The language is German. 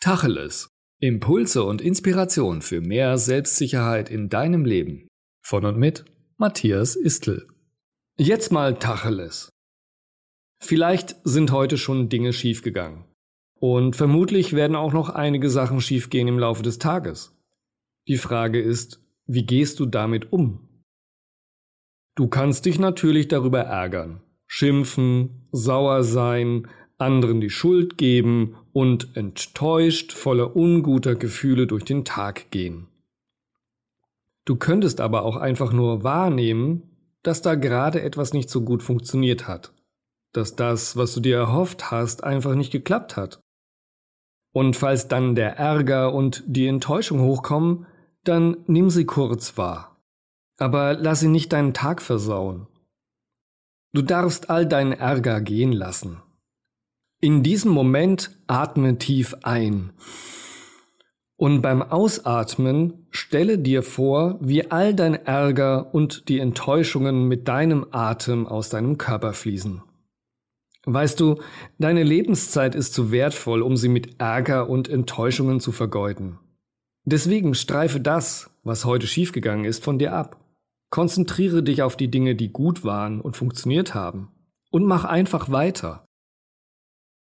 Tacheles. Impulse und Inspiration für mehr Selbstsicherheit in deinem Leben. Von und mit Matthias Istl. Jetzt mal Tacheles. Vielleicht sind heute schon Dinge schiefgegangen. Und vermutlich werden auch noch einige Sachen schiefgehen im Laufe des Tages. Die Frage ist, wie gehst du damit um? Du kannst dich natürlich darüber ärgern, schimpfen, sauer sein, anderen die Schuld geben und enttäuscht voller unguter Gefühle durch den Tag gehen. Du könntest aber auch einfach nur wahrnehmen, dass da gerade etwas nicht so gut funktioniert hat, dass das, was du dir erhofft hast, einfach nicht geklappt hat. Und falls dann der Ärger und die Enttäuschung hochkommen, dann nimm sie kurz wahr. Aber lass sie nicht deinen Tag versauen. Du darfst all deinen Ärger gehen lassen. In diesem Moment atme tief ein. Und beim Ausatmen stelle dir vor, wie all dein Ärger und die Enttäuschungen mit deinem Atem aus deinem Körper fließen. Weißt du, deine Lebenszeit ist zu wertvoll, um sie mit Ärger und Enttäuschungen zu vergeuden. Deswegen streife das, was heute schiefgegangen ist, von dir ab. Konzentriere dich auf die Dinge, die gut waren und funktioniert haben. Und mach einfach weiter.